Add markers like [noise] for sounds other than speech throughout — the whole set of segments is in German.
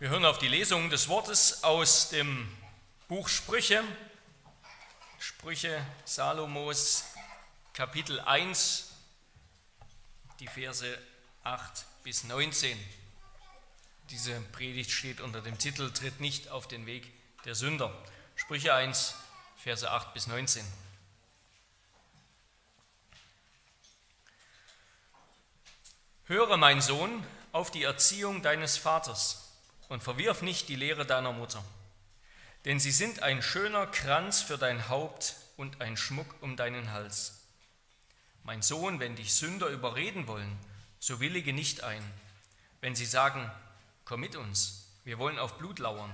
Wir hören auf die Lesung des Wortes aus dem Buch Sprüche, Sprüche Salomos, Kapitel 1, die Verse 8 bis 19. Diese Predigt steht unter dem Titel Tritt nicht auf den Weg der Sünder. Sprüche 1, Verse 8 bis 19. Höre, mein Sohn, auf die Erziehung deines Vaters und verwirf nicht die Lehre deiner Mutter. Denn sie sind ein schöner Kranz für dein Haupt und ein Schmuck um deinen Hals. Mein Sohn, wenn dich Sünder überreden wollen, so willige nicht ein. Wenn sie sagen, komm mit uns, wir wollen auf Blut lauern,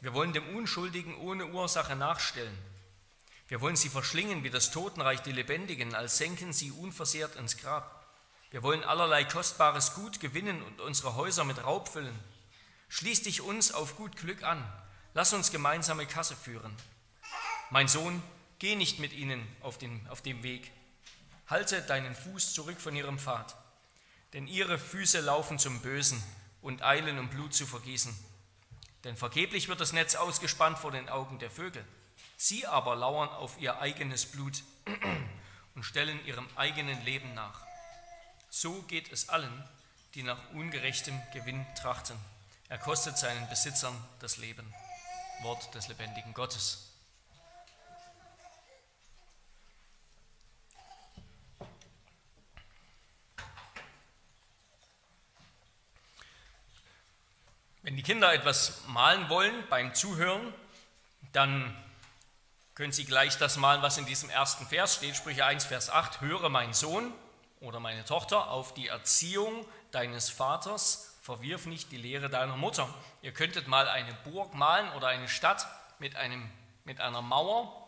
wir wollen dem Unschuldigen ohne Ursache nachstellen. Wir wollen sie verschlingen wie das Totenreich die Lebendigen, als senken sie unversehrt ins Grab. Wir wollen allerlei kostbares Gut gewinnen und unsere Häuser mit Raub füllen. Schließ dich uns auf gut Glück an. Lass uns gemeinsame Kasse führen. Mein Sohn, geh nicht mit ihnen auf, den, auf dem Weg. Halte deinen Fuß zurück von ihrem Pfad. Denn ihre Füße laufen zum Bösen und eilen, um Blut zu vergießen. Denn vergeblich wird das Netz ausgespannt vor den Augen der Vögel. Sie aber lauern auf ihr eigenes Blut [clears throat] und stellen ihrem eigenen Leben nach. So geht es allen, die nach ungerechtem Gewinn trachten. Er kostet seinen Besitzern das Leben. Wort des lebendigen Gottes. Wenn die Kinder etwas malen wollen beim Zuhören, dann können sie gleich das malen, was in diesem ersten Vers steht, Sprüche 1, Vers 8, höre mein Sohn oder meine Tochter auf die Erziehung deines Vaters verwirf nicht die Lehre deiner Mutter. Ihr könntet mal eine Burg malen oder eine Stadt mit, einem, mit einer Mauer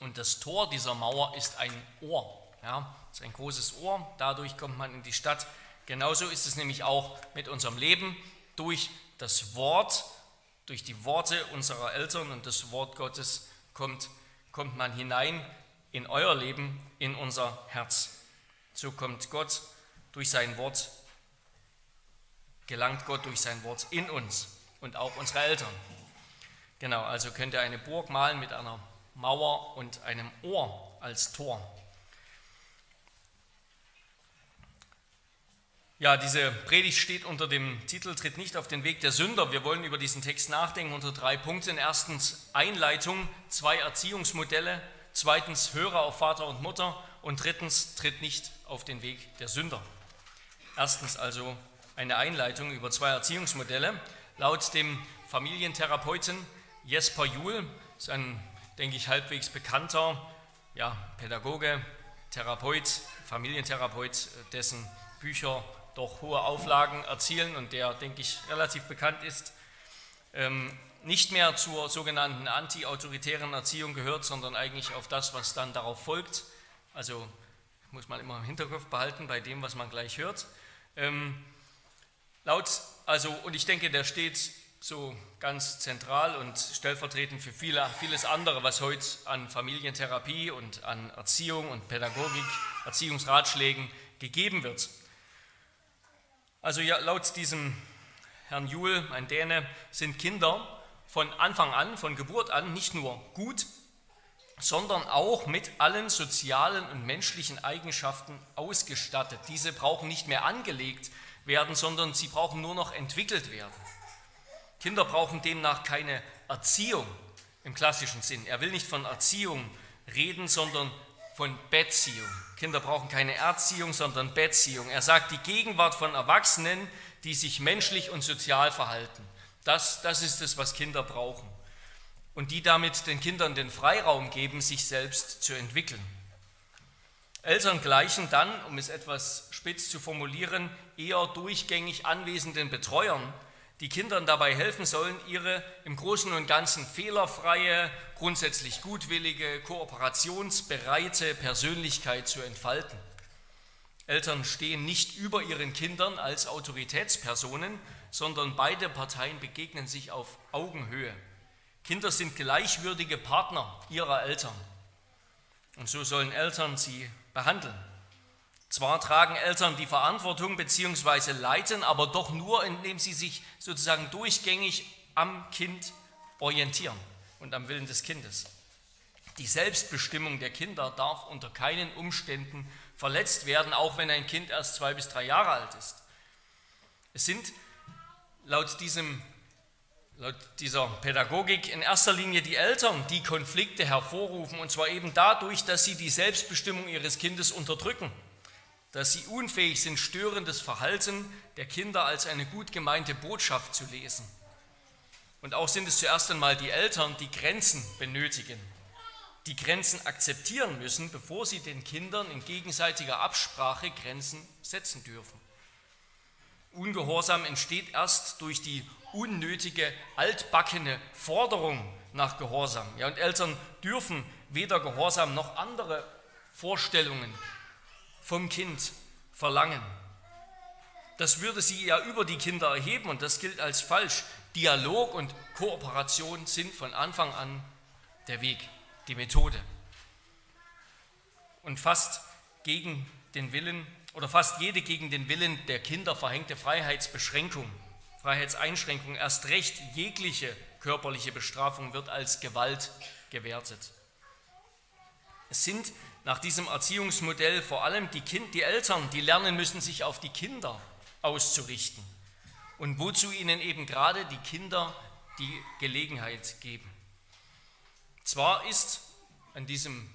und das Tor dieser Mauer ist ein Ohr. Ja, ist ein großes Ohr, dadurch kommt man in die Stadt. Genauso ist es nämlich auch mit unserem Leben. Durch das Wort, durch die Worte unserer Eltern und das Wort Gottes kommt, kommt man hinein in euer Leben, in unser Herz. So kommt Gott durch sein Wort gelangt Gott durch sein Wort in uns und auch unsere Eltern. Genau, also könnt ihr eine Burg malen mit einer Mauer und einem Ohr als Tor. Ja, diese Predigt steht unter dem Titel Tritt nicht auf den Weg der Sünder. Wir wollen über diesen Text nachdenken unter drei Punkten. Erstens Einleitung, zwei Erziehungsmodelle. Zweitens Hörer auf Vater und Mutter. Und drittens Tritt nicht auf den Weg der Sünder. Erstens also eine Einleitung über zwei Erziehungsmodelle. Laut dem Familientherapeuten Jesper Juhl, ist ein, denke ich, halbwegs bekannter ja, Pädagoge, Therapeut, Familientherapeut, dessen Bücher doch hohe Auflagen erzielen und der, denke ich, relativ bekannt ist, ähm, nicht mehr zur sogenannten anti-autoritären Erziehung gehört, sondern eigentlich auf das, was dann darauf folgt. Also muss man immer im Hinterkopf behalten bei dem, was man gleich hört. Ähm, Laut, also, und ich denke, der steht so ganz zentral und stellvertretend für viele, vieles andere, was heute an Familientherapie und an Erziehung und Pädagogik, Erziehungsratschlägen gegeben wird. Also ja, laut diesem Herrn Juhl, ein Däne, sind Kinder von Anfang an, von Geburt an nicht nur gut, sondern auch mit allen sozialen und menschlichen Eigenschaften ausgestattet. Diese brauchen nicht mehr angelegt werden, sondern sie brauchen nur noch entwickelt werden. Kinder brauchen demnach keine Erziehung im klassischen Sinn. Er will nicht von Erziehung reden, sondern von Beziehung. Kinder brauchen keine Erziehung, sondern Beziehung. Er sagt die Gegenwart von Erwachsenen, die sich menschlich und sozial verhalten. Das, das ist es, was Kinder brauchen. Und die damit den Kindern den Freiraum geben, sich selbst zu entwickeln. Eltern gleichen dann, um es etwas spitz zu formulieren, eher durchgängig anwesenden Betreuern, die Kindern dabei helfen sollen, ihre im Großen und Ganzen fehlerfreie, grundsätzlich gutwillige, kooperationsbereite Persönlichkeit zu entfalten. Eltern stehen nicht über ihren Kindern als Autoritätspersonen, sondern beide Parteien begegnen sich auf Augenhöhe. Kinder sind gleichwürdige Partner ihrer Eltern. Und so sollen Eltern sie behandeln. Zwar tragen Eltern die Verantwortung bzw. leiten, aber doch nur, indem sie sich sozusagen durchgängig am Kind orientieren und am Willen des Kindes. Die Selbstbestimmung der Kinder darf unter keinen Umständen verletzt werden, auch wenn ein Kind erst zwei bis drei Jahre alt ist. Es sind laut, diesem, laut dieser Pädagogik in erster Linie die Eltern, die Konflikte hervorrufen, und zwar eben dadurch, dass sie die Selbstbestimmung ihres Kindes unterdrücken, dass sie unfähig sind, störendes Verhalten der Kinder als eine gut gemeinte Botschaft zu lesen. Und auch sind es zuerst einmal die Eltern, die Grenzen benötigen, die Grenzen akzeptieren müssen, bevor sie den Kindern in gegenseitiger Absprache Grenzen setzen dürfen. Ungehorsam entsteht erst durch die unnötige, altbackene Forderung nach Gehorsam. Ja, und Eltern dürfen weder Gehorsam noch andere Vorstellungen vom Kind verlangen. Das würde sie ja über die Kinder erheben und das gilt als falsch. Dialog und Kooperation sind von Anfang an der Weg die Methode. Und fast gegen den Willen oder fast jede gegen den Willen der Kinder verhängte Freiheitsbeschränkung, Freiheitseinschränkung, erst recht jegliche körperliche Bestrafung wird als Gewalt gewertet. Es sind nach diesem Erziehungsmodell vor allem die, kind, die Eltern, die lernen müssen, sich auf die Kinder auszurichten und wozu ihnen eben gerade die Kinder die Gelegenheit geben. Zwar ist an diesem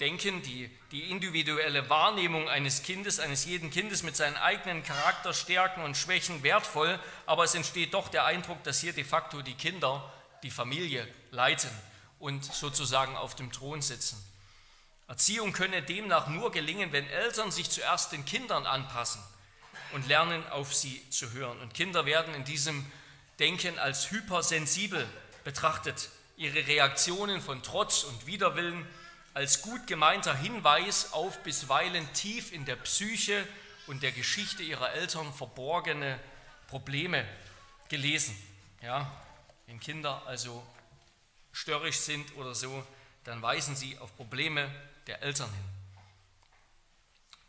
Denken die, die individuelle Wahrnehmung eines Kindes, eines jeden Kindes mit seinen eigenen Charakterstärken und Schwächen wertvoll, aber es entsteht doch der Eindruck, dass hier de facto die Kinder die Familie leiten und sozusagen auf dem Thron sitzen. Erziehung könne demnach nur gelingen, wenn Eltern sich zuerst den Kindern anpassen und lernen, auf sie zu hören. Und Kinder werden in diesem Denken als hypersensibel betrachtet ihre Reaktionen von Trotz und Widerwillen als gut gemeinter Hinweis auf bisweilen tief in der Psyche und der Geschichte ihrer Eltern verborgene Probleme gelesen. Ja, wenn Kinder also störrisch sind oder so, dann weisen sie auf Probleme der Eltern hin.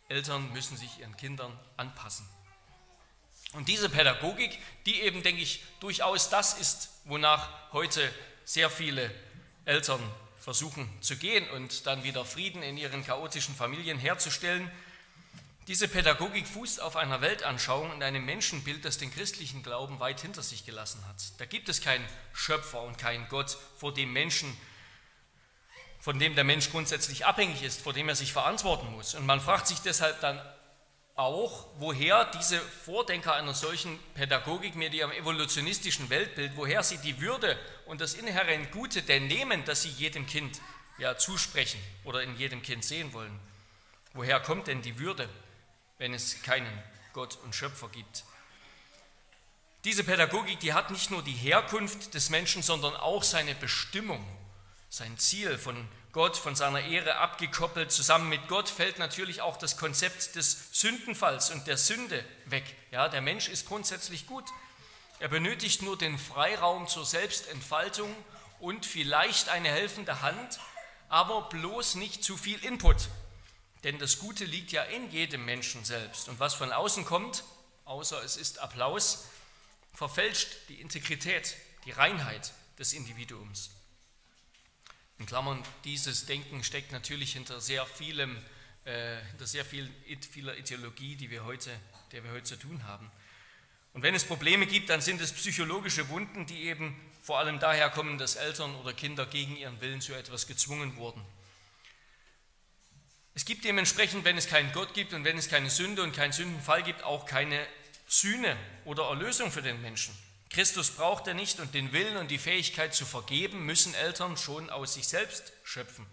Eltern müssen sich ihren Kindern anpassen. Und diese Pädagogik, die eben, denke ich, durchaus das ist, wonach heute sehr viele Eltern versuchen zu gehen und dann wieder Frieden in ihren chaotischen Familien herzustellen. Diese Pädagogik fußt auf einer Weltanschauung und einem Menschenbild, das den christlichen Glauben weit hinter sich gelassen hat. Da gibt es keinen Schöpfer und keinen Gott, vor dem Menschen, von dem der Mensch grundsätzlich abhängig ist, vor dem er sich verantworten muss. Und man fragt sich deshalb dann auch, woher diese Vordenker einer solchen Pädagogik mit ihrem evolutionistischen Weltbild, woher sie die Würde und das inhärent Gute denn nehmen, das sie jedem Kind ja zusprechen oder in jedem Kind sehen wollen. Woher kommt denn die Würde, wenn es keinen Gott und Schöpfer gibt? Diese Pädagogik, die hat nicht nur die Herkunft des Menschen, sondern auch seine Bestimmung, sein Ziel von Gott von seiner Ehre abgekoppelt. Zusammen mit Gott fällt natürlich auch das Konzept des Sündenfalls und der Sünde weg. Ja, der Mensch ist grundsätzlich gut. Er benötigt nur den Freiraum zur Selbstentfaltung und vielleicht eine helfende Hand, aber bloß nicht zu viel Input. Denn das Gute liegt ja in jedem Menschen selbst. Und was von außen kommt, außer es ist Applaus, verfälscht die Integrität, die Reinheit des Individuums. In Klammern, dieses Denken steckt natürlich hinter sehr vielem, äh, hinter sehr viel, vieler Ideologie, die wir heute, der wir heute zu tun haben. Und wenn es Probleme gibt, dann sind es psychologische Wunden, die eben vor allem daher kommen, dass Eltern oder Kinder gegen ihren Willen zu etwas gezwungen wurden. Es gibt dementsprechend, wenn es keinen Gott gibt und wenn es keine Sünde und keinen Sündenfall gibt, auch keine Sühne oder Erlösung für den Menschen. Christus braucht er nicht und den Willen und die Fähigkeit zu vergeben müssen Eltern schon aus sich selbst schöpfen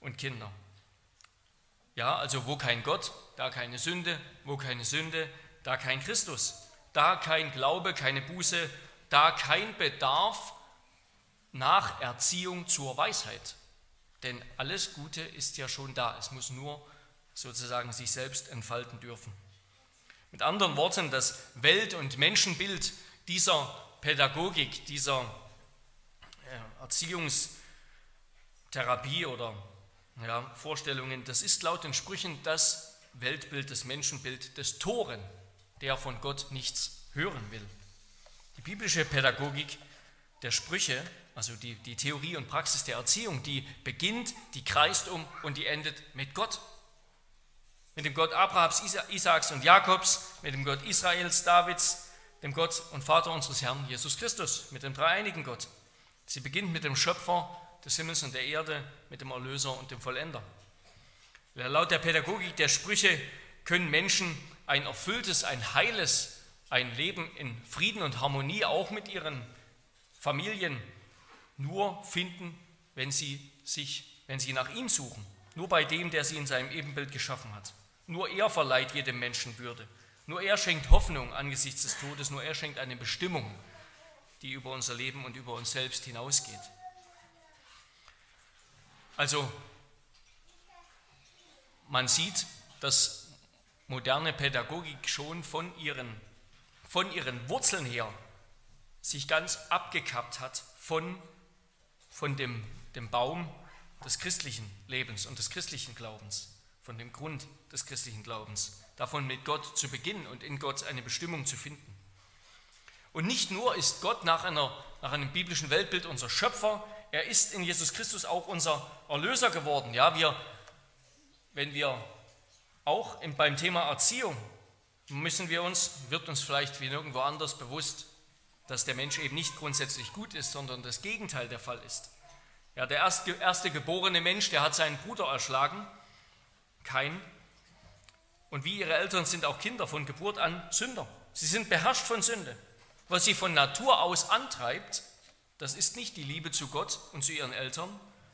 und Kinder. Ja, also wo kein Gott, da keine Sünde, wo keine Sünde, da kein Christus, da kein Glaube, keine Buße, da kein Bedarf nach Erziehung zur Weisheit. Denn alles Gute ist ja schon da, es muss nur sozusagen sich selbst entfalten dürfen. Mit anderen Worten, das Welt- und Menschenbild dieser Pädagogik, dieser Erziehungstherapie oder ja, Vorstellungen, das ist laut den Sprüchen das Weltbild, das Menschenbild des Toren, der von Gott nichts hören will. Die biblische Pädagogik der Sprüche, also die, die Theorie und Praxis der Erziehung, die beginnt, die kreist um und die endet mit Gott. Mit dem Gott Abrahams, Isaaks und Jakobs, mit dem Gott Israels, Davids, dem Gott und Vater unseres Herrn Jesus Christus, mit dem dreieinigen Gott. Sie beginnt mit dem Schöpfer des Himmels und der Erde, mit dem Erlöser und dem Vollender. Laut der Pädagogik der Sprüche können Menschen ein erfülltes, ein heiles, ein Leben in Frieden und Harmonie auch mit ihren Familien nur finden, wenn sie sich, wenn sie nach ihm suchen, nur bei dem, der sie in seinem Ebenbild geschaffen hat. Nur er verleiht jedem Menschen Würde. Nur er schenkt Hoffnung angesichts des Todes, nur er schenkt eine Bestimmung, die über unser Leben und über uns selbst hinausgeht. Also man sieht, dass moderne Pädagogik schon von ihren, von ihren Wurzeln her sich ganz abgekappt hat von, von dem, dem Baum des christlichen Lebens und des christlichen Glaubens, von dem Grund des christlichen Glaubens, davon mit Gott zu beginnen und in Gott eine Bestimmung zu finden. Und nicht nur ist Gott nach, einer, nach einem biblischen Weltbild unser Schöpfer, er ist in Jesus Christus auch unser Erlöser geworden. Ja, wir wenn wir auch beim Thema Erziehung müssen wir uns, wird uns vielleicht wie nirgendwo anders bewusst, dass der Mensch eben nicht grundsätzlich gut ist, sondern das Gegenteil der Fall ist. Ja, der erste, erste geborene Mensch, der hat seinen Bruder erschlagen, kein. Und wie ihre Eltern sind auch Kinder von Geburt an Sünder. Sie sind beherrscht von Sünde. Was sie von Natur aus antreibt, das ist nicht die Liebe zu Gott und zu ihren Eltern,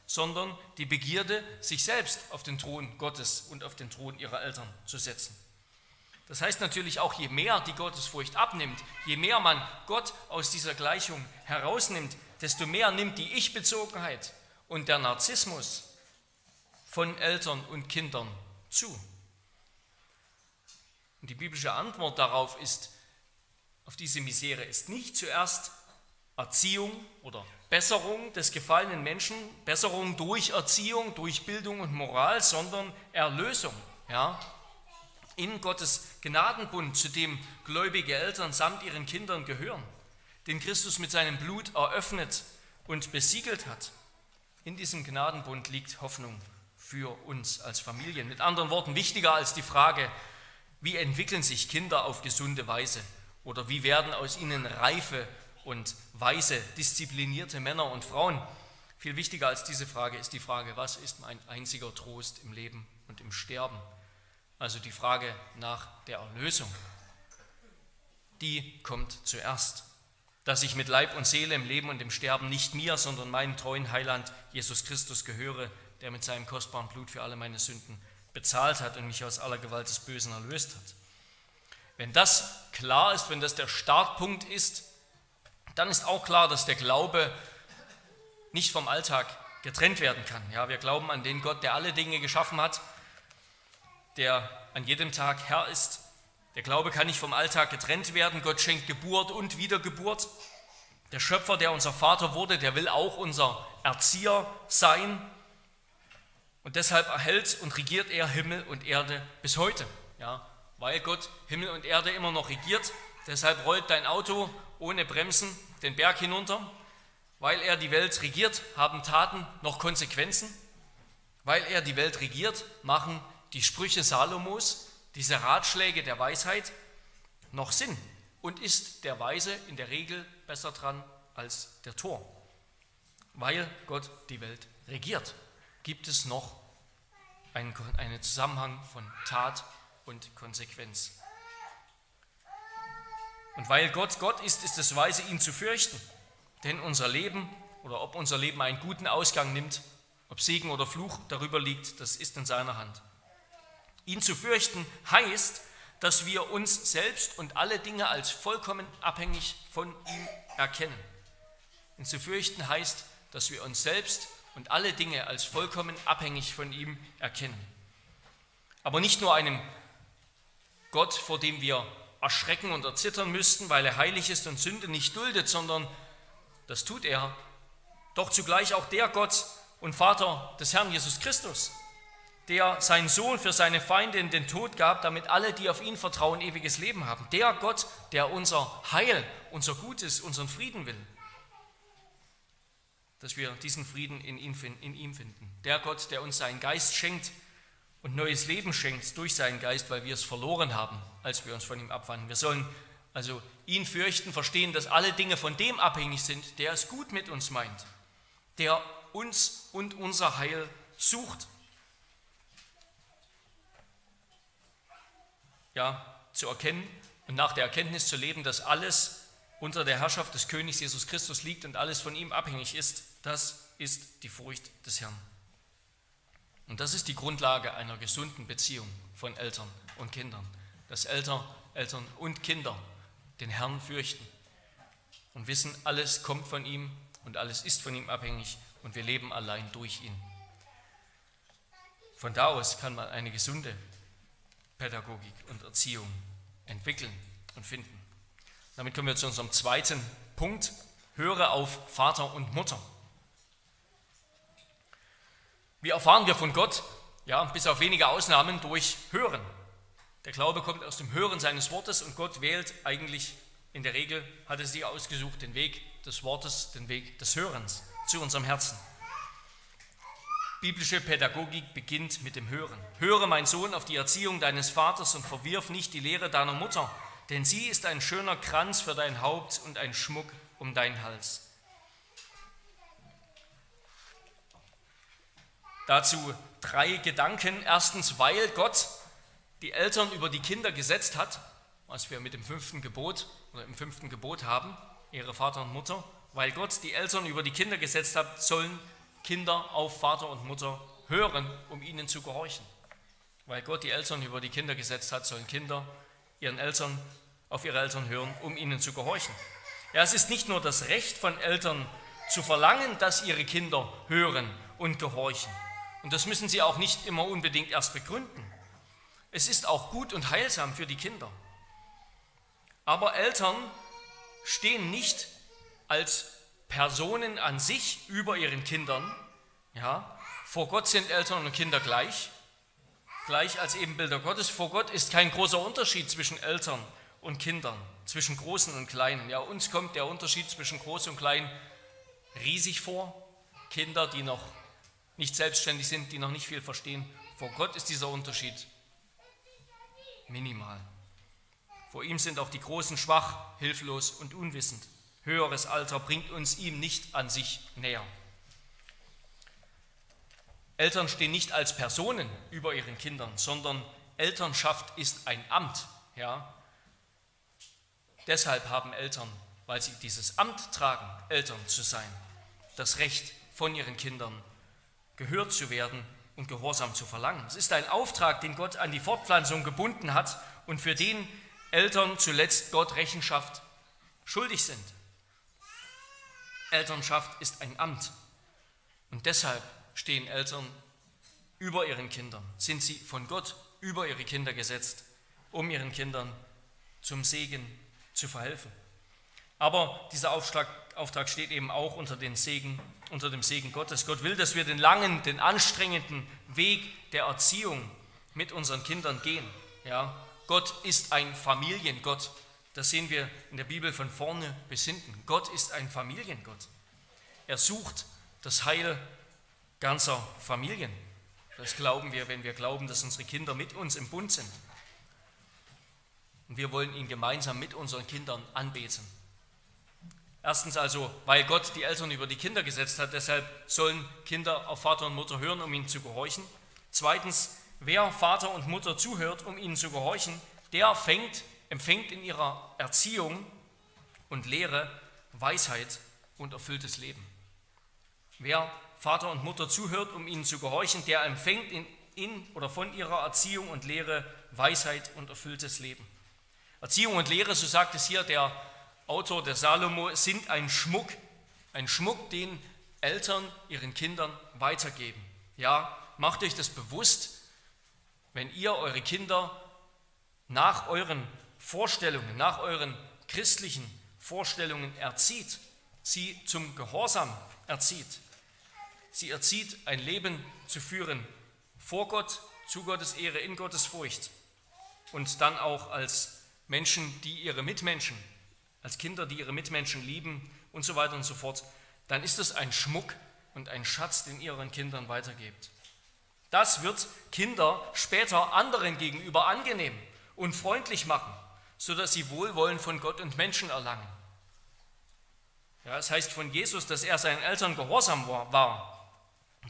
sondern die Begierde, sich selbst auf den Thron Gottes und auf den Thron ihrer Eltern zu setzen. Das heißt natürlich auch, je mehr die Gottesfurcht abnimmt, je mehr man Gott aus dieser Gleichung herausnimmt, desto mehr nimmt die Ich-Bezogenheit und der Narzissmus von Eltern und Kindern zu. Und die biblische Antwort darauf ist, auf diese Misere ist nicht zuerst Erziehung oder Besserung des gefallenen Menschen, Besserung durch Erziehung, durch Bildung und Moral, sondern Erlösung. Ja? In Gottes Gnadenbund, zu dem gläubige Eltern samt ihren Kindern gehören, den Christus mit seinem Blut eröffnet und besiegelt hat. In diesem Gnadenbund liegt Hoffnung für uns als Familien. Mit anderen Worten, wichtiger als die Frage, wie entwickeln sich Kinder auf gesunde Weise oder wie werden aus ihnen reife und weise, disziplinierte Männer und Frauen. Viel wichtiger als diese Frage ist die Frage, was ist mein einziger Trost im Leben und im Sterben? Also die Frage nach der Erlösung. Die kommt zuerst. Dass ich mit Leib und Seele im Leben und im Sterben nicht mir, sondern meinem treuen Heiland Jesus Christus gehöre, der mit seinem kostbaren Blut für alle meine Sünden bezahlt hat und mich aus aller Gewalt des Bösen erlöst hat. Wenn das klar ist, wenn das der Startpunkt ist, dann ist auch klar, dass der Glaube nicht vom Alltag getrennt werden kann. Ja, wir glauben an den Gott, der alle Dinge geschaffen hat, der an jedem Tag Herr ist. Der Glaube kann nicht vom Alltag getrennt werden. Gott schenkt Geburt und Wiedergeburt. Der Schöpfer, der unser Vater wurde, der will auch unser Erzieher sein. Und deshalb erhält und regiert er Himmel und Erde bis heute. Ja, weil Gott Himmel und Erde immer noch regiert. Deshalb rollt dein Auto ohne Bremsen den Berg hinunter. Weil er die Welt regiert, haben Taten noch Konsequenzen. Weil er die Welt regiert, machen die Sprüche Salomos, diese Ratschläge der Weisheit, noch Sinn. Und ist der Weise in der Regel besser dran als der Tor. Weil Gott die Welt regiert, gibt es noch einen, einen Zusammenhang von Tat und Konsequenz. Und weil Gott Gott ist, ist es weise, ihn zu fürchten. Denn unser Leben oder ob unser Leben einen guten Ausgang nimmt, ob Segen oder Fluch darüber liegt, das ist in seiner Hand. Ihn zu fürchten heißt, dass wir uns selbst und alle Dinge als vollkommen abhängig von ihm erkennen. Ihn zu fürchten heißt, dass wir uns selbst und alle Dinge als vollkommen abhängig von ihm erkennen. Aber nicht nur einem Gott, vor dem wir erschrecken und erzittern müssten, weil er heilig ist und Sünde nicht duldet, sondern das tut er. Doch zugleich auch der Gott und Vater des Herrn Jesus Christus, der seinen Sohn für seine Feinde in den Tod gab, damit alle, die auf ihn vertrauen, ewiges Leben haben. Der Gott, der unser Heil, unser Gutes, unseren Frieden will. Dass wir diesen Frieden in ihm finden. Der Gott, der uns seinen Geist schenkt und neues Leben schenkt durch seinen Geist, weil wir es verloren haben, als wir uns von ihm abwandten. Wir sollen also ihn fürchten, verstehen, dass alle Dinge von dem abhängig sind, der es gut mit uns meint, der uns und unser Heil sucht. Ja, zu erkennen und nach der Erkenntnis zu leben, dass alles unter der Herrschaft des Königs Jesus Christus liegt und alles von ihm abhängig ist, das ist die Furcht des Herrn. Und das ist die Grundlage einer gesunden Beziehung von Eltern und Kindern. Dass Eltern, Eltern und Kinder den Herrn fürchten und wissen, alles kommt von ihm und alles ist von ihm abhängig und wir leben allein durch ihn. Von da aus kann man eine gesunde Pädagogik und Erziehung entwickeln und finden. Damit kommen wir zu unserem zweiten Punkt. Höre auf Vater und Mutter. Wie erfahren wir von Gott? Ja, bis auf wenige Ausnahmen durch Hören. Der Glaube kommt aus dem Hören seines Wortes und Gott wählt eigentlich in der Regel, hat er sich ausgesucht, den Weg des Wortes, den Weg des Hörens zu unserem Herzen. Biblische Pädagogik beginnt mit dem Hören. Höre, mein Sohn, auf die Erziehung deines Vaters und verwirf nicht die Lehre deiner Mutter, denn sie ist ein schöner Kranz für dein Haupt und ein Schmuck um deinen Hals. Dazu drei Gedanken. Erstens, weil Gott die Eltern über die Kinder gesetzt hat, was wir mit dem fünften Gebot oder im fünften Gebot haben, ihre Vater und Mutter, weil Gott die Eltern über die Kinder gesetzt hat, sollen Kinder auf Vater und Mutter hören, um ihnen zu gehorchen. Weil Gott die Eltern über die Kinder gesetzt hat, sollen Kinder ihren Eltern auf ihre Eltern hören, um ihnen zu gehorchen. Ja, es ist nicht nur das Recht von Eltern zu verlangen, dass ihre Kinder hören und gehorchen, und das müssen sie auch nicht immer unbedingt erst begründen. Es ist auch gut und heilsam für die Kinder. Aber Eltern stehen nicht als Personen an sich über ihren Kindern. Ja, vor Gott sind Eltern und Kinder gleich, gleich als Ebenbilder Gottes. Vor Gott ist kein großer Unterschied zwischen Eltern und Kindern, zwischen Großen und Kleinen. Ja, uns kommt der Unterschied zwischen Groß und Klein riesig vor. Kinder, die noch nicht selbstständig sind, die noch nicht viel verstehen. Vor Gott ist dieser Unterschied minimal. Vor ihm sind auch die Großen schwach, hilflos und unwissend. Höheres Alter bringt uns ihm nicht an sich näher. Eltern stehen nicht als Personen über ihren Kindern, sondern Elternschaft ist ein Amt. Ja? Deshalb haben Eltern, weil sie dieses Amt tragen, Eltern zu sein, das Recht von ihren Kindern gehört zu werden und Gehorsam zu verlangen. Es ist ein Auftrag, den Gott an die Fortpflanzung gebunden hat und für den Eltern zuletzt Gott Rechenschaft schuldig sind. Elternschaft ist ein Amt und deshalb stehen Eltern über ihren Kindern, sind sie von Gott über ihre Kinder gesetzt, um ihren Kindern zum Segen zu verhelfen. Aber dieser Auftrag, Auftrag steht eben auch unter, den Segen, unter dem Segen Gottes. Gott will, dass wir den langen, den anstrengenden Weg der Erziehung mit unseren Kindern gehen. Ja, Gott ist ein Familiengott. Das sehen wir in der Bibel von vorne bis hinten. Gott ist ein Familiengott. Er sucht das Heil ganzer Familien. Das glauben wir, wenn wir glauben, dass unsere Kinder mit uns im Bund sind. Und wir wollen ihn gemeinsam mit unseren Kindern anbeten. Erstens also, weil Gott die Eltern über die Kinder gesetzt hat, deshalb sollen Kinder auf Vater und Mutter hören, um ihnen zu gehorchen. Zweitens, wer Vater und Mutter zuhört, um ihnen zu gehorchen, der fängt, empfängt in ihrer Erziehung und Lehre Weisheit und erfülltes Leben. Wer Vater und Mutter zuhört, um ihnen zu gehorchen, der empfängt in, in oder von ihrer Erziehung und Lehre Weisheit und erfülltes Leben. Erziehung und Lehre, so sagt es hier der Autor der Salomo, sind ein Schmuck, ein Schmuck, den Eltern ihren Kindern weitergeben. Ja, macht euch das bewusst, wenn ihr eure Kinder nach euren Vorstellungen, nach euren christlichen Vorstellungen erzieht, sie zum Gehorsam erzieht, sie erzieht, ein Leben zu führen vor Gott, zu Gottes Ehre, in Gottes Furcht und dann auch als Menschen, die ihre Mitmenschen, als Kinder, die ihre Mitmenschen lieben und so weiter und so fort, dann ist es ein Schmuck und ein Schatz, den ihr ihren Kindern weitergebt. Das wird Kinder später anderen gegenüber angenehm und freundlich machen, sodass sie Wohlwollen von Gott und Menschen erlangen. Ja, es heißt von Jesus, dass er seinen Eltern gehorsam war.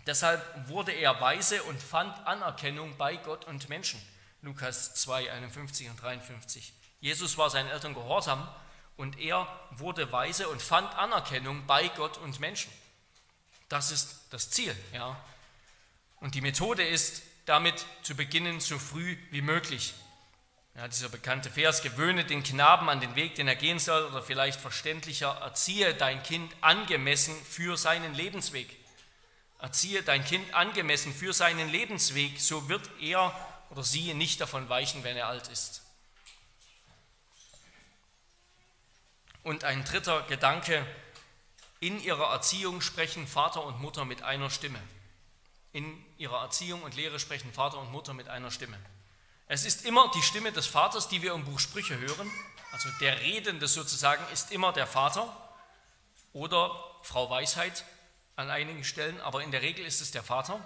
Deshalb wurde er weise und fand Anerkennung bei Gott und Menschen. Lukas 2, 51 und 53. Jesus war seinen Eltern gehorsam und er wurde weise und fand Anerkennung bei Gott und Menschen. Das ist das Ziel. Ja. Und die Methode ist, damit zu beginnen, so früh wie möglich. Ja, dieser bekannte Vers, gewöhne den Knaben an den Weg, den er gehen soll, oder vielleicht verständlicher, erziehe dein Kind angemessen für seinen Lebensweg. Erziehe dein Kind angemessen für seinen Lebensweg, so wird er oder sie nicht davon weichen, wenn er alt ist. Und ein dritter Gedanke, in ihrer Erziehung sprechen Vater und Mutter mit einer Stimme. In ihrer Erziehung und Lehre sprechen Vater und Mutter mit einer Stimme. Es ist immer die Stimme des Vaters, die wir im Buch Sprüche hören. Also der Redende sozusagen ist immer der Vater oder Frau Weisheit an einigen Stellen, aber in der Regel ist es der Vater.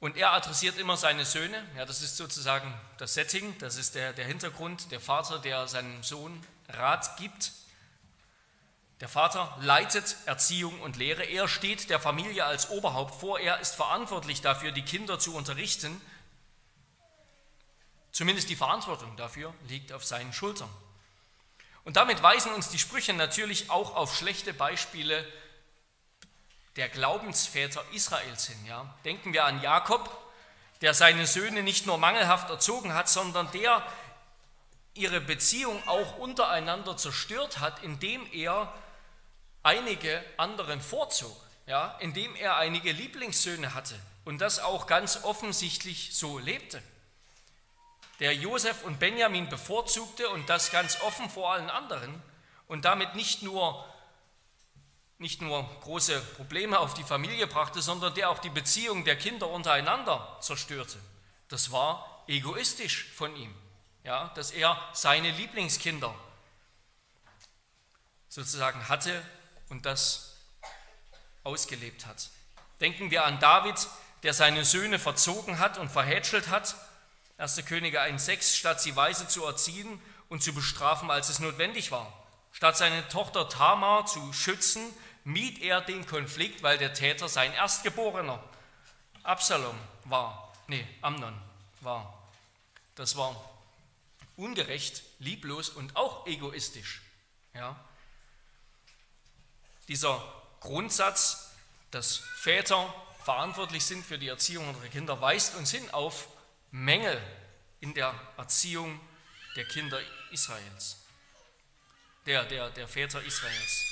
Und er adressiert immer seine Söhne. Ja, das ist sozusagen das Setting, das ist der, der Hintergrund. Der Vater, der seinem Sohn Rat gibt. Der Vater leitet Erziehung und Lehre. Er steht der Familie als Oberhaupt vor. Er ist verantwortlich dafür, die Kinder zu unterrichten. Zumindest die Verantwortung dafür liegt auf seinen Schultern. Und damit weisen uns die Sprüche natürlich auch auf schlechte Beispiele der Glaubensväter Israels hin. Ja? Denken wir an Jakob, der seine Söhne nicht nur mangelhaft erzogen hat, sondern der ihre Beziehung auch untereinander zerstört hat, indem er einige anderen vorzog, ja? indem er einige Lieblingssöhne hatte und das auch ganz offensichtlich so lebte. Der Josef und Benjamin bevorzugte und das ganz offen vor allen anderen und damit nicht nur nicht nur große Probleme auf die Familie brachte, sondern der auch die Beziehung der Kinder untereinander zerstörte. Das war egoistisch von ihm, ja, dass er seine Lieblingskinder sozusagen hatte und das ausgelebt hat. Denken wir an David, der seine Söhne verzogen hat und verhätschelt hat. 1. Könige 1,6, statt sie weise zu erziehen und zu bestrafen, als es notwendig war. Statt seine Tochter Tamar zu schützen, mied er den Konflikt, weil der Täter sein Erstgeborener Absalom war. Nee, Amnon war. Das war ungerecht, lieblos und auch egoistisch. Ja. Dieser Grundsatz, dass Väter verantwortlich sind für die Erziehung unserer Kinder, weist uns hin auf Mängel in der Erziehung der Kinder Israels der, der, der Väter Israels.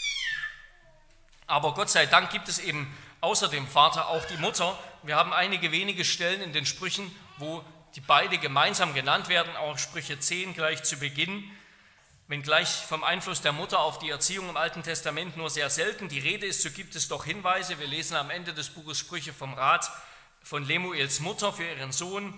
Aber Gott sei Dank gibt es eben außer dem Vater auch die Mutter. Wir haben einige wenige Stellen in den Sprüchen, wo die beide gemeinsam genannt werden, auch Sprüche 10 gleich zu Beginn. Wenngleich vom Einfluss der Mutter auf die Erziehung im Alten Testament nur sehr selten die Rede ist, so gibt es doch Hinweise. Wir lesen am Ende des Buches Sprüche vom Rat von Lemuels Mutter für ihren Sohn.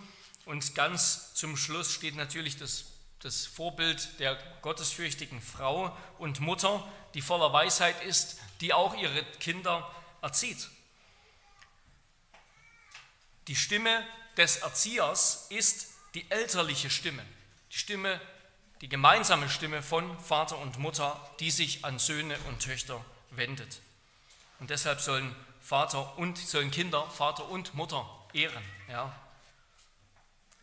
Und ganz zum Schluss steht natürlich das das Vorbild der gottesfürchtigen Frau und Mutter, die voller Weisheit ist, die auch ihre Kinder erzieht. Die Stimme des Erziehers ist die elterliche Stimme, die Stimme, die gemeinsame Stimme von Vater und Mutter, die sich an Söhne und Töchter wendet. Und deshalb sollen Vater und sollen Kinder Vater und Mutter ehren. Ja,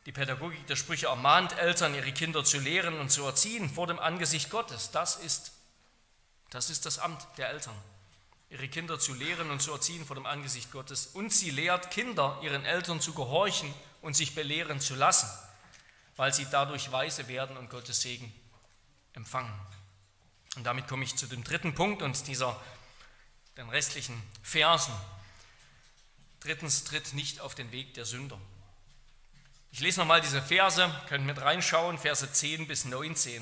die Pädagogik der Sprüche ermahnt Eltern, ihre Kinder zu lehren und zu erziehen vor dem Angesicht Gottes. Das ist, das ist das Amt der Eltern, ihre Kinder zu lehren und zu erziehen vor dem Angesicht Gottes. Und sie lehrt Kinder, ihren Eltern zu gehorchen und sich belehren zu lassen, weil sie dadurch weise werden und Gottes Segen empfangen. Und damit komme ich zu dem dritten Punkt und dieser, den restlichen Versen. Drittens, tritt nicht auf den Weg der Sünder. Ich lese nochmal diese Verse, könnt mit reinschauen, Verse 10 bis 19.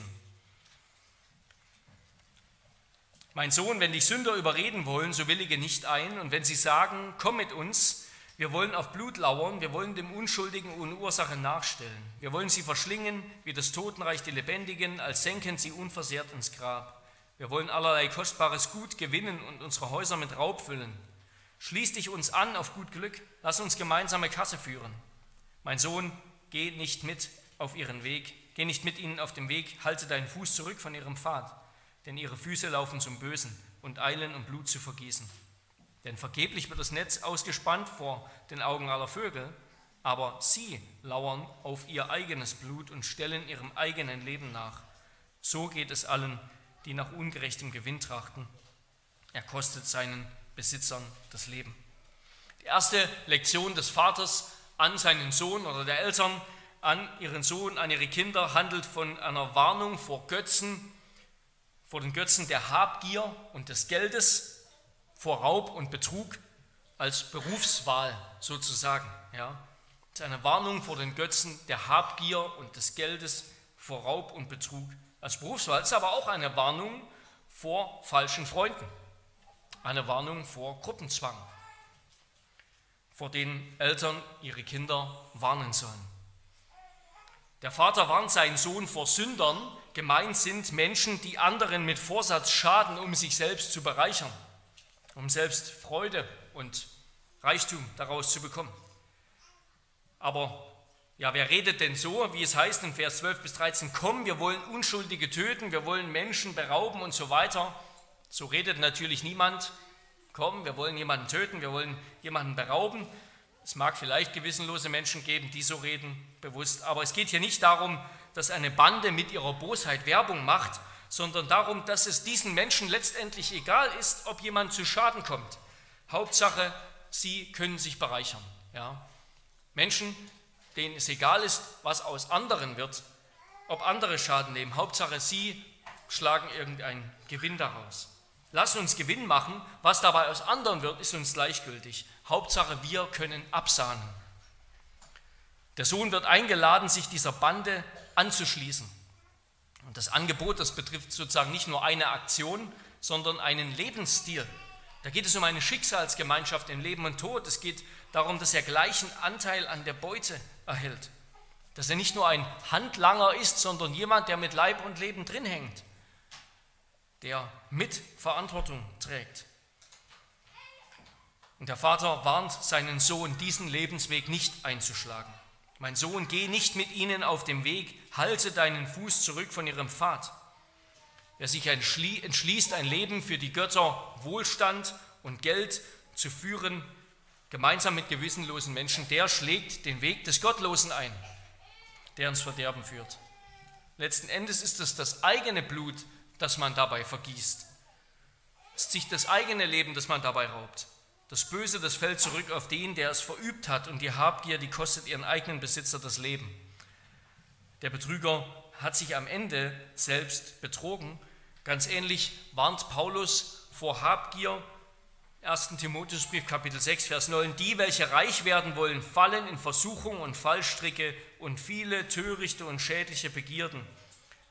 Mein Sohn, wenn dich Sünder überreden wollen, so willige nicht ein, und wenn sie sagen, komm mit uns, Wir wollen auf Blut lauern, wir wollen dem Unschuldigen ohne Ursache nachstellen. Wir wollen sie verschlingen, wie das Totenreich die Lebendigen, als senken sie unversehrt ins Grab. Wir wollen allerlei kostbares Gut gewinnen und unsere Häuser mit Raub füllen. Schließ dich uns an auf gut Glück, lass uns gemeinsame Kasse führen. Mein Sohn, geh nicht mit auf ihren Weg, geh nicht mit ihnen auf dem Weg, halte deinen Fuß zurück von ihrem Pfad, denn ihre Füße laufen zum Bösen und eilen, um Blut zu vergießen. Denn vergeblich wird das Netz ausgespannt vor den Augen aller Vögel, aber sie lauern auf ihr eigenes Blut und stellen ihrem eigenen Leben nach. So geht es allen, die nach ungerechtem Gewinn trachten. Er kostet seinen Besitzern das Leben. Die erste Lektion des Vaters an seinen Sohn oder der Eltern an ihren Sohn, an ihre Kinder handelt von einer Warnung vor Götzen, vor den Götzen der Habgier und des Geldes, vor Raub und Betrug als Berufswahl sozusagen. Ja. Das ist eine Warnung vor den Götzen der Habgier und des Geldes, vor Raub und Betrug als Berufswahl. Es ist aber auch eine Warnung vor falschen Freunden, eine Warnung vor Gruppenzwang, vor denen Eltern ihre Kinder warnen sollen. Der Vater warnt seinen Sohn vor Sündern, gemeint sind Menschen, die anderen mit Vorsatz schaden, um sich selbst zu bereichern um selbst Freude und Reichtum daraus zu bekommen. Aber ja, wer redet denn so, wie es heißt in Vers 12 bis 13, komm, wir wollen Unschuldige töten, wir wollen Menschen berauben und so weiter. So redet natürlich niemand, komm, wir wollen jemanden töten, wir wollen jemanden berauben. Es mag vielleicht gewissenlose Menschen geben, die so reden, bewusst, aber es geht hier nicht darum, dass eine Bande mit ihrer Bosheit Werbung macht, sondern darum, dass es diesen Menschen letztendlich egal ist, ob jemand zu Schaden kommt. Hauptsache, sie können sich bereichern. Ja? Menschen, denen es egal ist, was aus anderen wird, ob andere Schaden nehmen. Hauptsache, sie schlagen irgendeinen Gewinn daraus. Lassen uns Gewinn machen, was dabei aus anderen wird, ist uns gleichgültig. Hauptsache, wir können absahnen. Der Sohn wird eingeladen, sich dieser Bande anzuschließen. Und das Angebot, das betrifft sozusagen nicht nur eine Aktion, sondern einen Lebensstil. Da geht es um eine Schicksalsgemeinschaft in Leben und Tod. Es geht darum, dass er gleichen Anteil an der Beute erhält. Dass er nicht nur ein Handlanger ist, sondern jemand, der mit Leib und Leben drin hängt, der mit Verantwortung trägt. Und der Vater warnt seinen Sohn, diesen Lebensweg nicht einzuschlagen. Mein Sohn, geh nicht mit ihnen auf dem Weg, halte deinen Fuß zurück von ihrem Pfad. Wer sich entschließt, ein Leben für die Götter Wohlstand und Geld zu führen, gemeinsam mit gewissenlosen Menschen, der schlägt den Weg des Gottlosen ein, der ins Verderben führt. Letzten Endes ist es das eigene Blut, das man dabei vergießt. Es ist sich das eigene Leben, das man dabei raubt. Das Böse, das fällt zurück auf den, der es verübt hat, und die Habgier, die kostet ihren eigenen Besitzer das Leben. Der Betrüger hat sich am Ende selbst betrogen. Ganz ähnlich warnt Paulus vor Habgier. 1. Timotheusbrief Kapitel 6 Vers 9 Die welche reich werden wollen fallen in Versuchung und Fallstricke und viele törichte und schädliche Begierden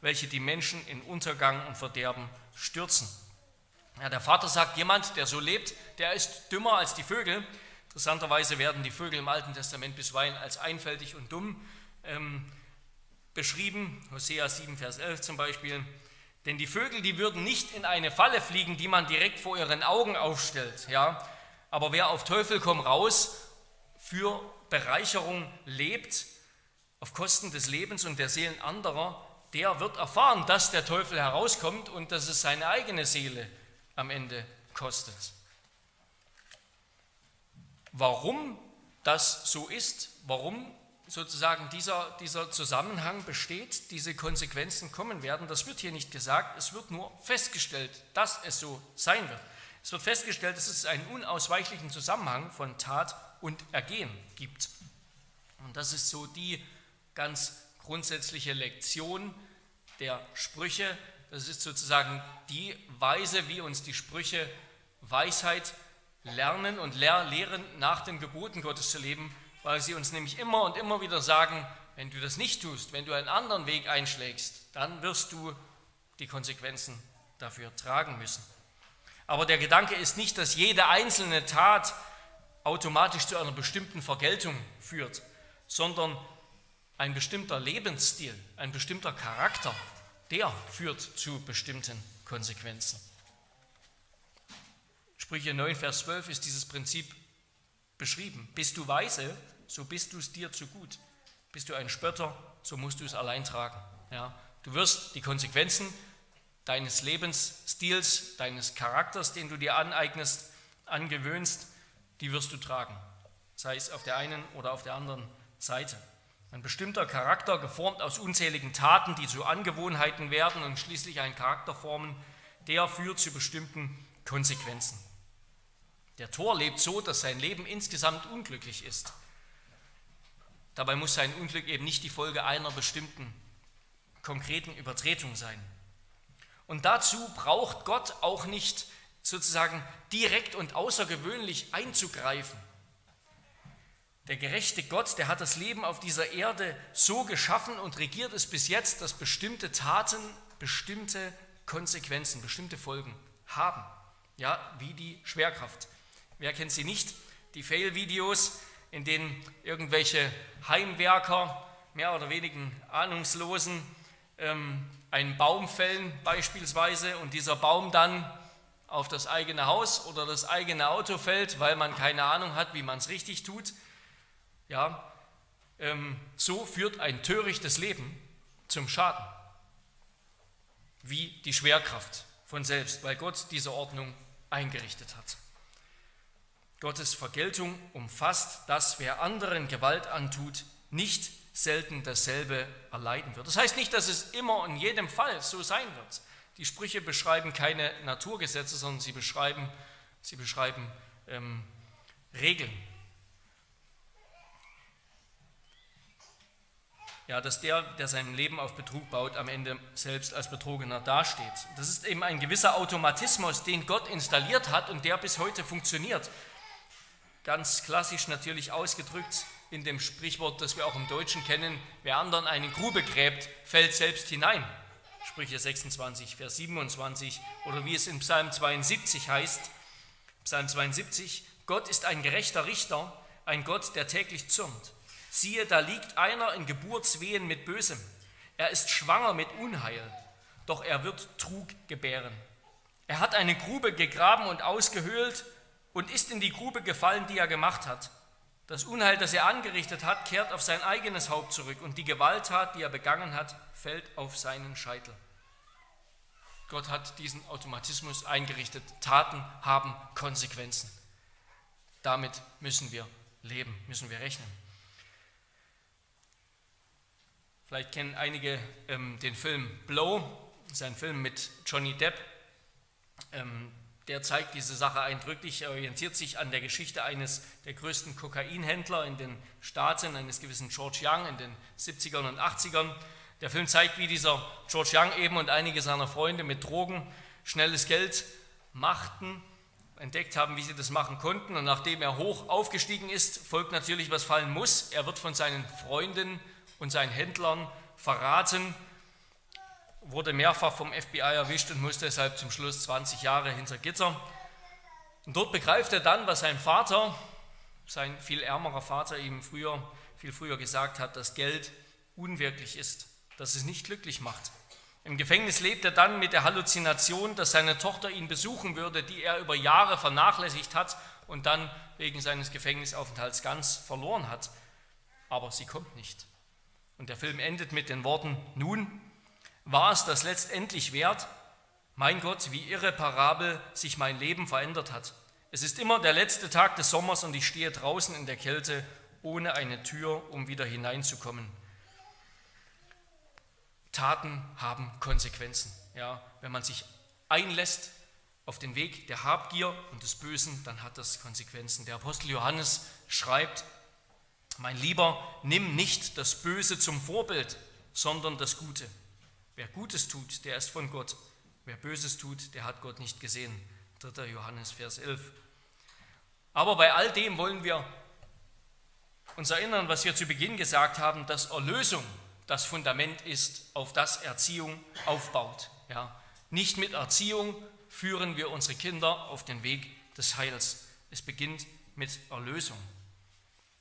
welche die Menschen in Untergang und Verderben stürzen. Ja, der Vater sagt, jemand, der so lebt, der ist dümmer als die Vögel. Interessanterweise werden die Vögel im Alten Testament bisweilen als einfältig und dumm ähm, beschrieben. Hosea 7, Vers 11 zum Beispiel. Denn die Vögel, die würden nicht in eine Falle fliegen, die man direkt vor ihren Augen aufstellt. Ja? Aber wer auf Teufel komm raus für Bereicherung lebt, auf Kosten des Lebens und der Seelen anderer, der wird erfahren, dass der Teufel herauskommt und dass es seine eigene Seele am Ende kostet. Warum das so ist, warum sozusagen dieser, dieser Zusammenhang besteht, diese Konsequenzen kommen werden, das wird hier nicht gesagt, es wird nur festgestellt, dass es so sein wird. Es wird festgestellt, dass es einen unausweichlichen Zusammenhang von Tat und Ergehen gibt. Und das ist so die ganz grundsätzliche Lektion der Sprüche, das ist sozusagen die Weise, wie uns die Sprüche Weisheit lernen und lehren, nach den Geboten Gottes zu leben, weil sie uns nämlich immer und immer wieder sagen, wenn du das nicht tust, wenn du einen anderen Weg einschlägst, dann wirst du die Konsequenzen dafür tragen müssen. Aber der Gedanke ist nicht, dass jede einzelne Tat automatisch zu einer bestimmten Vergeltung führt, sondern ein bestimmter Lebensstil, ein bestimmter Charakter, der führt zu bestimmten Konsequenzen. Sprüche 9, Vers 12 ist dieses Prinzip beschrieben. Bist du weise, so bist du es dir zu gut. Bist du ein Spötter, so musst du es allein tragen. Ja, du wirst die Konsequenzen deines Lebensstils, deines Charakters, den du dir aneignest, angewöhnst, die wirst du tragen. Sei es auf der einen oder auf der anderen Seite. Ein bestimmter Charakter, geformt aus unzähligen Taten, die zu Angewohnheiten werden und schließlich einen Charakter formen, der führt zu bestimmten Konsequenzen. Der Tor lebt so, dass sein Leben insgesamt unglücklich ist. Dabei muss sein Unglück eben nicht die Folge einer bestimmten konkreten Übertretung sein. Und dazu braucht Gott auch nicht sozusagen direkt und außergewöhnlich einzugreifen. Der gerechte Gott, der hat das Leben auf dieser Erde so geschaffen und regiert es bis jetzt, dass bestimmte Taten bestimmte Konsequenzen, bestimmte Folgen haben. Ja, wie die Schwerkraft. Wer kennt sie nicht? Die Fail-Videos, in denen irgendwelche Heimwerker, mehr oder weniger ahnungslosen, ähm, einen Baum fällen beispielsweise und dieser Baum dann auf das eigene Haus oder das eigene Auto fällt, weil man keine Ahnung hat, wie man es richtig tut. Ja, ähm, so führt ein törichtes Leben zum Schaden, wie die Schwerkraft von selbst, weil Gott diese Ordnung eingerichtet hat. Gottes Vergeltung umfasst, dass wer anderen Gewalt antut, nicht selten dasselbe erleiden wird. Das heißt nicht, dass es immer in jedem Fall so sein wird. Die Sprüche beschreiben keine Naturgesetze, sondern sie beschreiben, sie beschreiben ähm, Regeln. Ja, dass der, der sein Leben auf Betrug baut, am Ende selbst als Betrogener dasteht. Das ist eben ein gewisser Automatismus, den Gott installiert hat und der bis heute funktioniert. Ganz klassisch natürlich ausgedrückt in dem Sprichwort, das wir auch im Deutschen kennen, wer anderen eine Grube gräbt, fällt selbst hinein. Sprüche 26, Vers 27 oder wie es in Psalm 72 heißt, Psalm 72, Gott ist ein gerechter Richter, ein Gott, der täglich zürnt. Siehe, da liegt einer in Geburtswehen mit Bösem. Er ist schwanger mit Unheil, doch er wird Trug gebären. Er hat eine Grube gegraben und ausgehöhlt und ist in die Grube gefallen, die er gemacht hat. Das Unheil, das er angerichtet hat, kehrt auf sein eigenes Haupt zurück und die Gewalttat, die er begangen hat, fällt auf seinen Scheitel. Gott hat diesen Automatismus eingerichtet. Taten haben Konsequenzen. Damit müssen wir leben, müssen wir rechnen. Vielleicht kennen einige ähm, den Film Blow, das ist ein Film mit Johnny Depp. Ähm, der zeigt diese Sache eindrücklich, er orientiert sich an der Geschichte eines der größten Kokainhändler in den Staaten, eines gewissen George Young in den 70ern und 80ern. Der Film zeigt, wie dieser George Young eben und einige seiner Freunde mit Drogen schnelles Geld machten, entdeckt haben, wie sie das machen konnten. Und nachdem er hoch aufgestiegen ist, folgt natürlich, was fallen muss. Er wird von seinen Freunden und seinen Händlern verraten wurde mehrfach vom FBI erwischt und musste deshalb zum Schluss 20 Jahre hinter Gitter. Und dort begreift er dann, was sein Vater, sein viel ärmerer Vater ihm früher, viel früher gesagt hat, dass Geld unwirklich ist, dass es nicht glücklich macht. Im Gefängnis lebt er dann mit der Halluzination, dass seine Tochter ihn besuchen würde, die er über Jahre vernachlässigt hat und dann wegen seines Gefängnisaufenthalts ganz verloren hat. Aber sie kommt nicht. Und der Film endet mit den Worten, nun, war es das letztendlich wert? Mein Gott, wie irreparabel sich mein Leben verändert hat. Es ist immer der letzte Tag des Sommers und ich stehe draußen in der Kälte ohne eine Tür, um wieder hineinzukommen. Taten haben Konsequenzen. Ja, wenn man sich einlässt auf den Weg der Habgier und des Bösen, dann hat das Konsequenzen. Der Apostel Johannes schreibt, mein Lieber, nimm nicht das Böse zum Vorbild, sondern das Gute. Wer Gutes tut, der ist von Gott. Wer Böses tut, der hat Gott nicht gesehen. 3. Johannes, Vers 11. Aber bei all dem wollen wir uns erinnern, was wir zu Beginn gesagt haben, dass Erlösung das Fundament ist, auf das Erziehung aufbaut. Ja, nicht mit Erziehung führen wir unsere Kinder auf den Weg des Heils. Es beginnt mit Erlösung.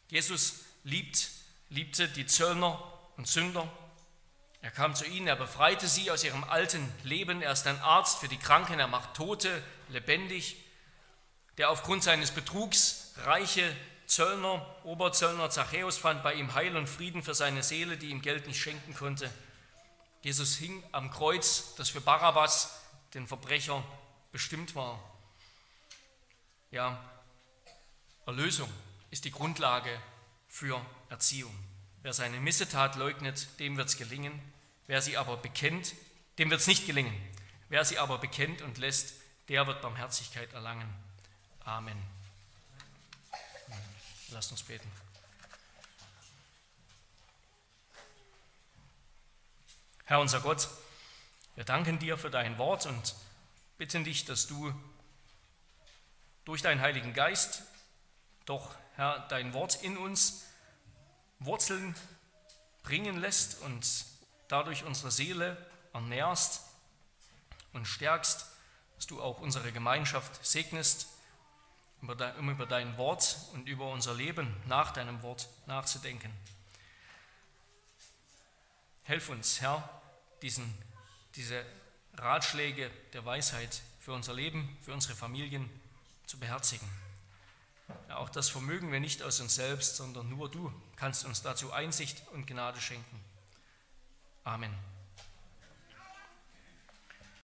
Jesus liebt, liebte die Zöllner und Sünder. Er kam zu ihnen, er befreite sie aus ihrem alten Leben. Er ist ein Arzt für die Kranken, er macht Tote lebendig. Der aufgrund seines Betrugs reiche Zöllner, Oberzöllner Zachäus fand bei ihm Heil und Frieden für seine Seele, die ihm Geld nicht schenken konnte. Jesus hing am Kreuz, das für Barabbas, den Verbrecher, bestimmt war. Ja, Erlösung ist die Grundlage für Erziehung. Wer seine Missetat leugnet, dem wird es gelingen. Wer sie aber bekennt, dem wird es nicht gelingen. Wer sie aber bekennt und lässt, der wird Barmherzigkeit erlangen. Amen. Lasst uns beten. Herr unser Gott, wir danken dir für dein Wort und bitten dich, dass du durch deinen Heiligen Geist doch, Herr, dein Wort in uns Wurzeln bringen lässt und dadurch unsere Seele ernährst und stärkst, dass du auch unsere Gemeinschaft segnest, um über dein Wort und über unser Leben nach deinem Wort nachzudenken. Helf uns, Herr, diesen, diese Ratschläge der Weisheit für unser Leben, für unsere Familien zu beherzigen. Auch das vermögen wir nicht aus uns selbst, sondern nur du kannst uns dazu Einsicht und Gnade schenken. Amen.